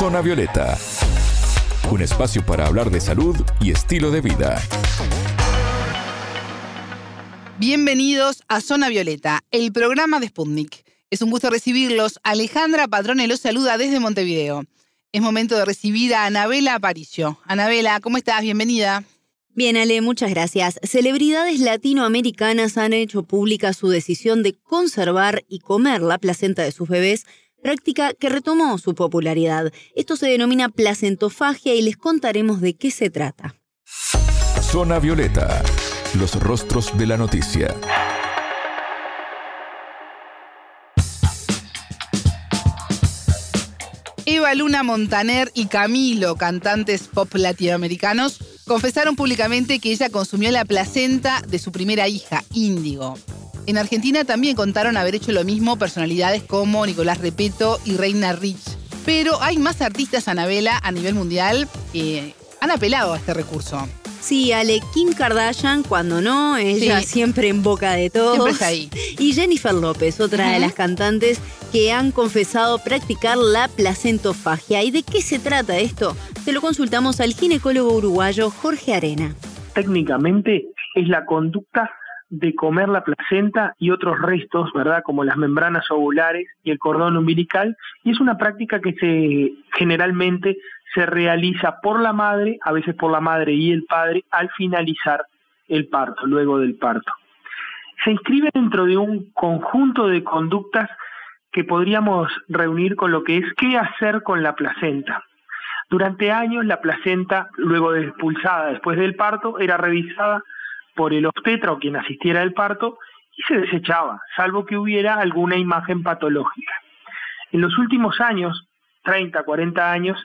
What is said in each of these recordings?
Zona Violeta, un espacio para hablar de salud y estilo de vida. Bienvenidos a Zona Violeta, el programa de Sputnik. Es un gusto recibirlos. Alejandra Patrone los saluda desde Montevideo. Es momento de recibir a Anabela Aparicio. Anabela, ¿cómo estás? Bienvenida. Bien, Ale, muchas gracias. Celebridades latinoamericanas han hecho pública su decisión de conservar y comer la placenta de sus bebés, práctica que retomó su popularidad. Esto se denomina placentofagia y les contaremos de qué se trata. Zona Violeta, los rostros de la noticia. Eva Luna Montaner y Camilo, cantantes pop latinoamericanos, confesaron públicamente que ella consumió la placenta de su primera hija, Índigo. En Argentina también contaron haber hecho lo mismo personalidades como Nicolás Repeto y Reina Rich. Pero hay más artistas Anabela a nivel mundial que han apelado a este recurso. Sí, Ale, Kim Kardashian, cuando no, ella siempre en boca de todos. Siempre está ahí. Y Jennifer López, otra de las cantantes que han confesado practicar la placentofagia. ¿Y de qué se trata esto? Se lo consultamos al ginecólogo uruguayo Jorge Arena. Técnicamente es la conducta de comer la placenta y otros restos, ¿verdad? Como las membranas ovulares y el cordón umbilical, y es una práctica que se generalmente se realiza por la madre, a veces por la madre y el padre, al finalizar el parto, luego del parto. Se inscribe dentro de un conjunto de conductas que podríamos reunir con lo que es qué hacer con la placenta. Durante años la placenta, luego de expulsada después del parto, era revisada por el obstetra o quien asistiera al parto y se desechaba, salvo que hubiera alguna imagen patológica. En los últimos años, 30, 40 años,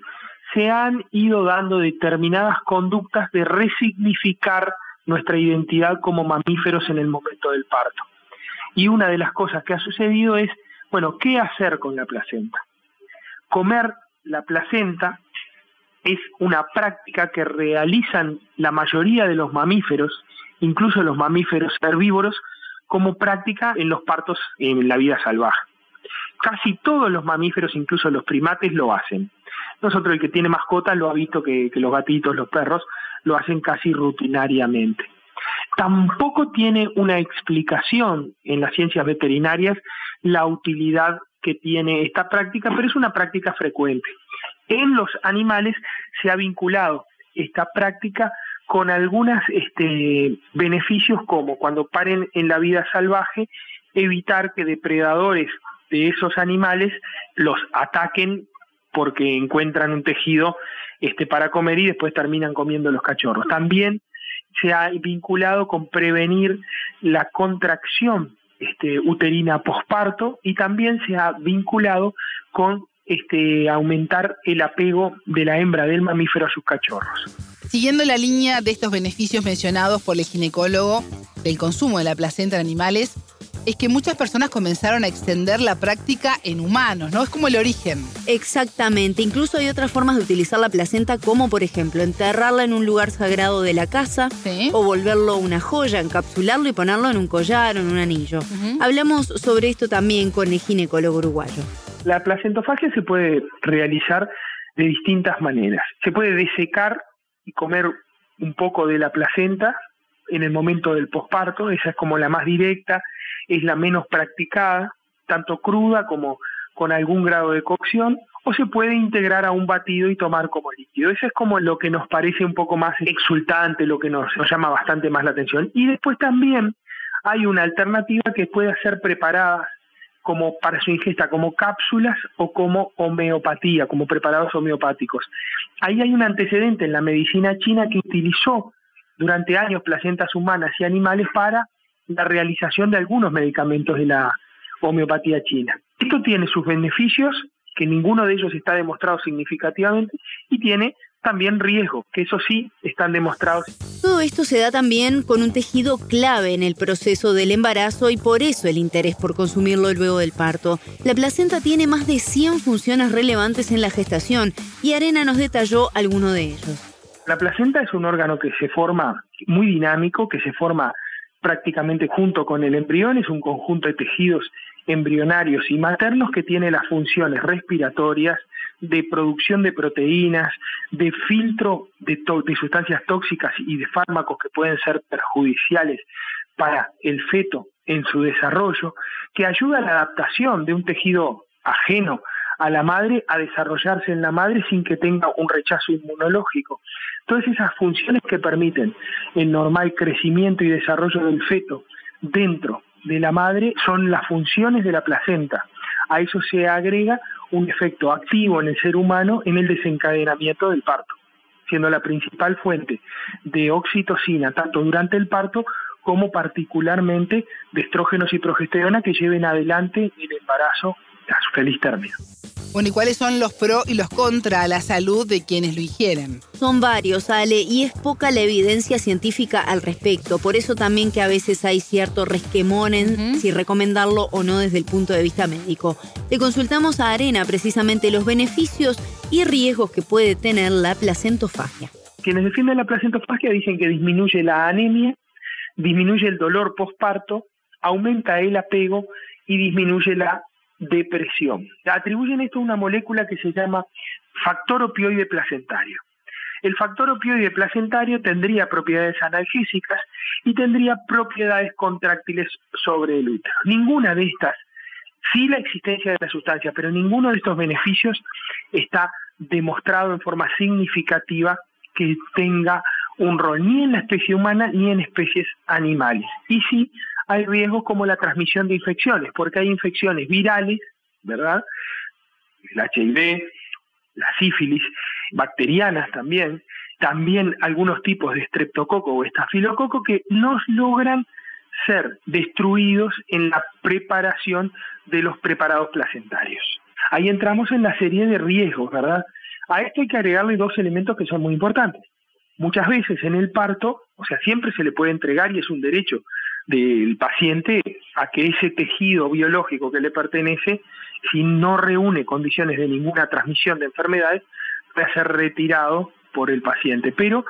se han ido dando determinadas conductas de resignificar nuestra identidad como mamíferos en el momento del parto. Y una de las cosas que ha sucedido es, bueno, ¿qué hacer con la placenta? Comer la placenta es una práctica que realizan la mayoría de los mamíferos, incluso los mamíferos herbívoros, como práctica en los partos en la vida salvaje. Casi todos los mamíferos, incluso los primates, lo hacen. Nosotros el que tiene mascota lo ha visto que, los gatitos, los perros, lo hacen casi rutinariamente. Tampoco tiene una explicación en las ciencias veterinarias la utilidad que tiene esta práctica, pero es una práctica frecuente. En los animales se ha vinculado esta práctica con algunos este, beneficios como cuando paren en la vida salvaje, evitar que depredadores de esos animales los ataquen porque encuentran un tejido este, para comer y después terminan comiendo los cachorros. También se ha vinculado con prevenir la contracción este, uterina posparto y también se ha vinculado con este, aumentar el apego de la hembra del mamífero a sus cachorros. Siguiendo la línea de estos beneficios mencionados por el ginecólogo del consumo de la placenta en animales, es que muchas personas comenzaron a extender la práctica en humanos, ¿no? Es como el origen. Exactamente. Incluso hay otras formas de utilizar la placenta, como por ejemplo enterrarla en un lugar sagrado de la casa o volverlo una joya, encapsularlo y ponerlo en un collar o en un anillo. Hablamos sobre esto también con el ginecólogo uruguayo. La placentofagia se puede realizar de distintas maneras. Se puede desecar y comer un poco de la placenta en el momento del posparto, esa es como la más directa, es la menos practicada, tanto cruda como con algún grado de cocción, o se puede integrar a un batido y tomar como líquido. Eso es como lo que nos parece un poco más exultante, lo que nos, nos llama bastante más la atención. Y después también hay una alternativa que puede ser preparada como para su ingesta como cápsulas o como homeopatía, como preparados homeopáticos. Ahí hay un antecedente en la medicina china que utilizó durante años placentas humanas y animales para la realización de algunos medicamentos de la homeopatía china. Esto tiene sus beneficios, que ninguno de ellos está demostrado significativamente, y tiene también riesgo, que eso sí están demostrados. Todo esto se da también con un tejido clave en el proceso del embarazo y por eso el interés por consumirlo luego del parto. La placenta tiene más de 100 funciones relevantes en la gestación y Arena nos detalló alguno de ellos. La placenta es un órgano que se forma muy dinámico, que se forma prácticamente junto con el embrión, es un conjunto de tejidos embrionarios y maternos que tiene las funciones respiratorias, de producción de proteínas, de filtro de, sustancias tóxicas y de fármacos que pueden ser perjudiciales para el feto en su desarrollo, que ayuda a la adaptación de un tejido ajeno a la madre a desarrollarse en la madre sin que tenga un rechazo inmunológico. Todas esas funciones que permiten el normal crecimiento y desarrollo del feto dentro de la madre son las funciones de la placenta. A eso se agrega un efecto activo en el ser humano en el desencadenamiento del parto, siendo la principal fuente de oxitocina tanto durante el parto como particularmente de estrógenos y progesterona que lleven adelante el embarazo a su feliz término. Bueno, ¿y cuáles son los pros y los contra a la salud de quienes lo ingieren? Son varios, Ale, y es poca la evidencia científica al respecto. Por eso también que a veces hay cierto resquemón en si recomendarlo o no desde el punto de vista médico. Le consultamos a Arena precisamente los beneficios y riesgos que puede tener la placentofagia. Quienes defienden la placentofagia dicen que disminuye la anemia, disminuye el dolor postparto, aumenta el apego y disminuye la depresión. Atribuyen esto a una molécula que se llama factor opioide placentario. El factor opioide placentario tendría propiedades analgésicas y tendría propiedades contráctiles sobre el útero. Ninguna de estas, sí la existencia de la sustancia, pero ninguno de estos beneficios está demostrado en forma significativa que tenga un rol ni en la especie humana ni en especies animales. Y sí hay riesgos como la transmisión de infecciones, porque hay infecciones virales, ¿verdad? El HIV, la sífilis, bacterianas también, también algunos tipos de estreptococo o estafilococo que no logran ser destruidos en la preparación de los preparados placentarios. Ahí entramos en la serie de riesgos, ¿verdad? A esto hay que agregarle dos elementos que son muy importantes. Muchas veces en el parto, o sea, siempre se le puede entregar y es un derecho del paciente a que ese tejido biológico que le pertenece, si no reúne condiciones de ninguna transmisión de enfermedades, puede ser retirado por el paciente. Pero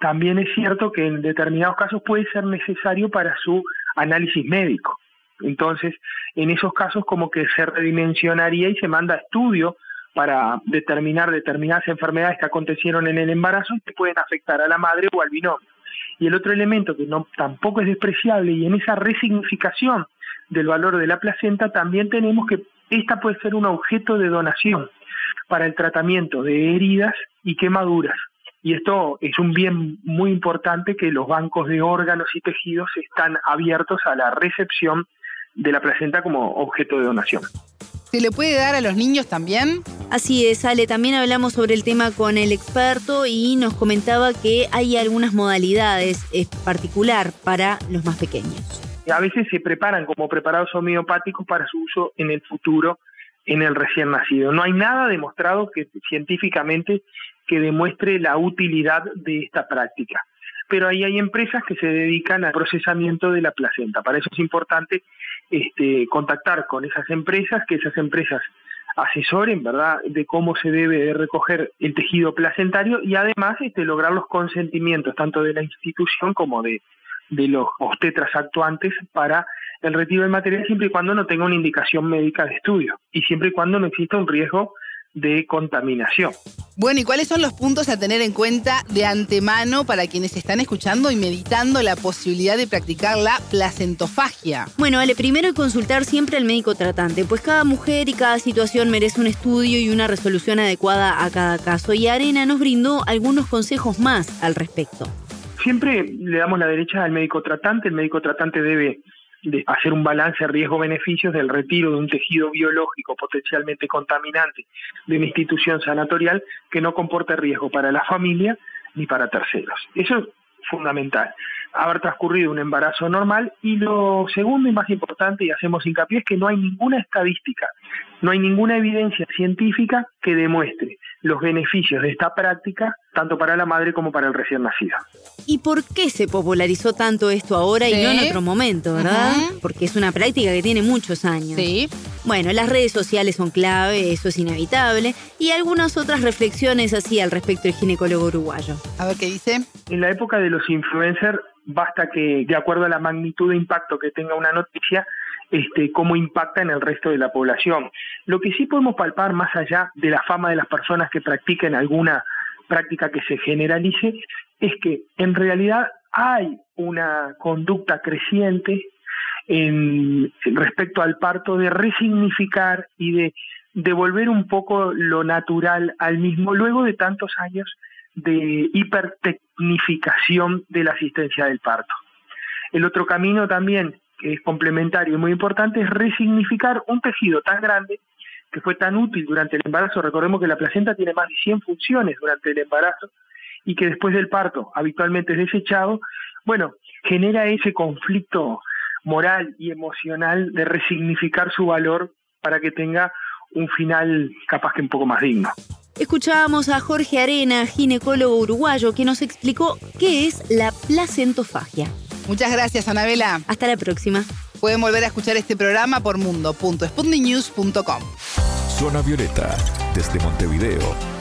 también es cierto que en determinados casos puede ser necesario para su análisis médico. Entonces, en esos casos como que se redimensionaría y se manda estudio para determinar determinadas enfermedades que acontecieron en el embarazo y que pueden afectar a la madre o al binomio. Y el otro elemento que no, tampoco es despreciable y en esa resignificación del valor de la placenta también tenemos que esta puede ser un objeto de donación para el tratamiento de heridas y quemaduras. Y esto es un bien muy importante que los bancos de órganos y tejidos están abiertos a la recepción de la placenta como objeto de donación. ¿Se le puede dar a los niños también? Así es, Ale. También hablamos sobre el tema con el experto y nos comentaba que hay algunas modalidades en particular para los más pequeños. A veces se preparan como preparados homeopáticos para su uso en el futuro en el recién nacido. No hay nada demostrado que científicamente que demuestre la utilidad de esta práctica. Pero ahí hay empresas que se dedican al procesamiento de la placenta. Para eso es importante este, contactar con esas empresas, que esas empresas asesoren, ¿verdad?, de cómo se debe recoger el tejido placentario y además este, lograr los consentimientos tanto de la institución como de, de los obstetras actuantes para el retiro del material siempre y cuando no tenga una indicación médica de estudio y siempre y cuando no exista un riesgo de contaminación. Bueno, ¿y cuáles son los puntos a tener en cuenta de antemano para quienes están escuchando y meditando la posibilidad de practicar la placentofagia? Bueno, Ale, primero consultar siempre al médico tratante, pues cada mujer y cada situación merece un estudio y una resolución adecuada a cada caso. Y Arena nos brindó algunos consejos más al respecto. Siempre le damos la derecha al médico tratante. El médico tratante debe de hacer un balance riesgo-beneficios del retiro de un tejido biológico potencialmente contaminante de una institución sanatorial que no comporte riesgo para la familia ni para terceros. Eso es fundamental. Haber transcurrido un embarazo normal y lo segundo y más importante, y hacemos hincapié, es que no hay ninguna estadística, no hay ninguna evidencia científica que demuestre los beneficios de esta práctica tanto para la madre como para el recién nacido. ¿Y por qué se popularizó tanto esto ahora y no en otro momento, verdad? Porque es una práctica que tiene muchos años. Sí. Bueno, las redes sociales son clave, eso es inevitable, y algunas otras reflexiones así al respecto del ginecólogo uruguayo. A ver qué dice. En la época de los influencers, basta que, de acuerdo a la magnitud de impacto que tenga una noticia, este, cómo impacta en el resto de la población. Lo que sí podemos palpar más allá de la fama de las personas que practiquen alguna práctica que se generalice, es que en realidad hay una conducta creciente en, respecto al parto de resignificar y de devolver un poco lo natural al mismo luego de tantos años de hipertecnificación de la asistencia del parto. El otro camino también, que es complementario y muy importante, es resignificar un tejido tan grande que fue tan útil durante el embarazo. Recordemos que la placenta tiene más de 100 funciones durante el embarazo y que después del parto habitualmente es desechado. Bueno, genera ese conflicto moral y emocional de resignificar su valor para que tenga un final capaz que un poco más digno. Escuchábamos a Jorge Arena, ginecólogo uruguayo, que nos explicó qué es la placentofagia. Muchas gracias, Anabela. Hasta la próxima. Pueden volver a escuchar este programa por mundo.sputniknews.com. Zona Violeta, desde Montevideo,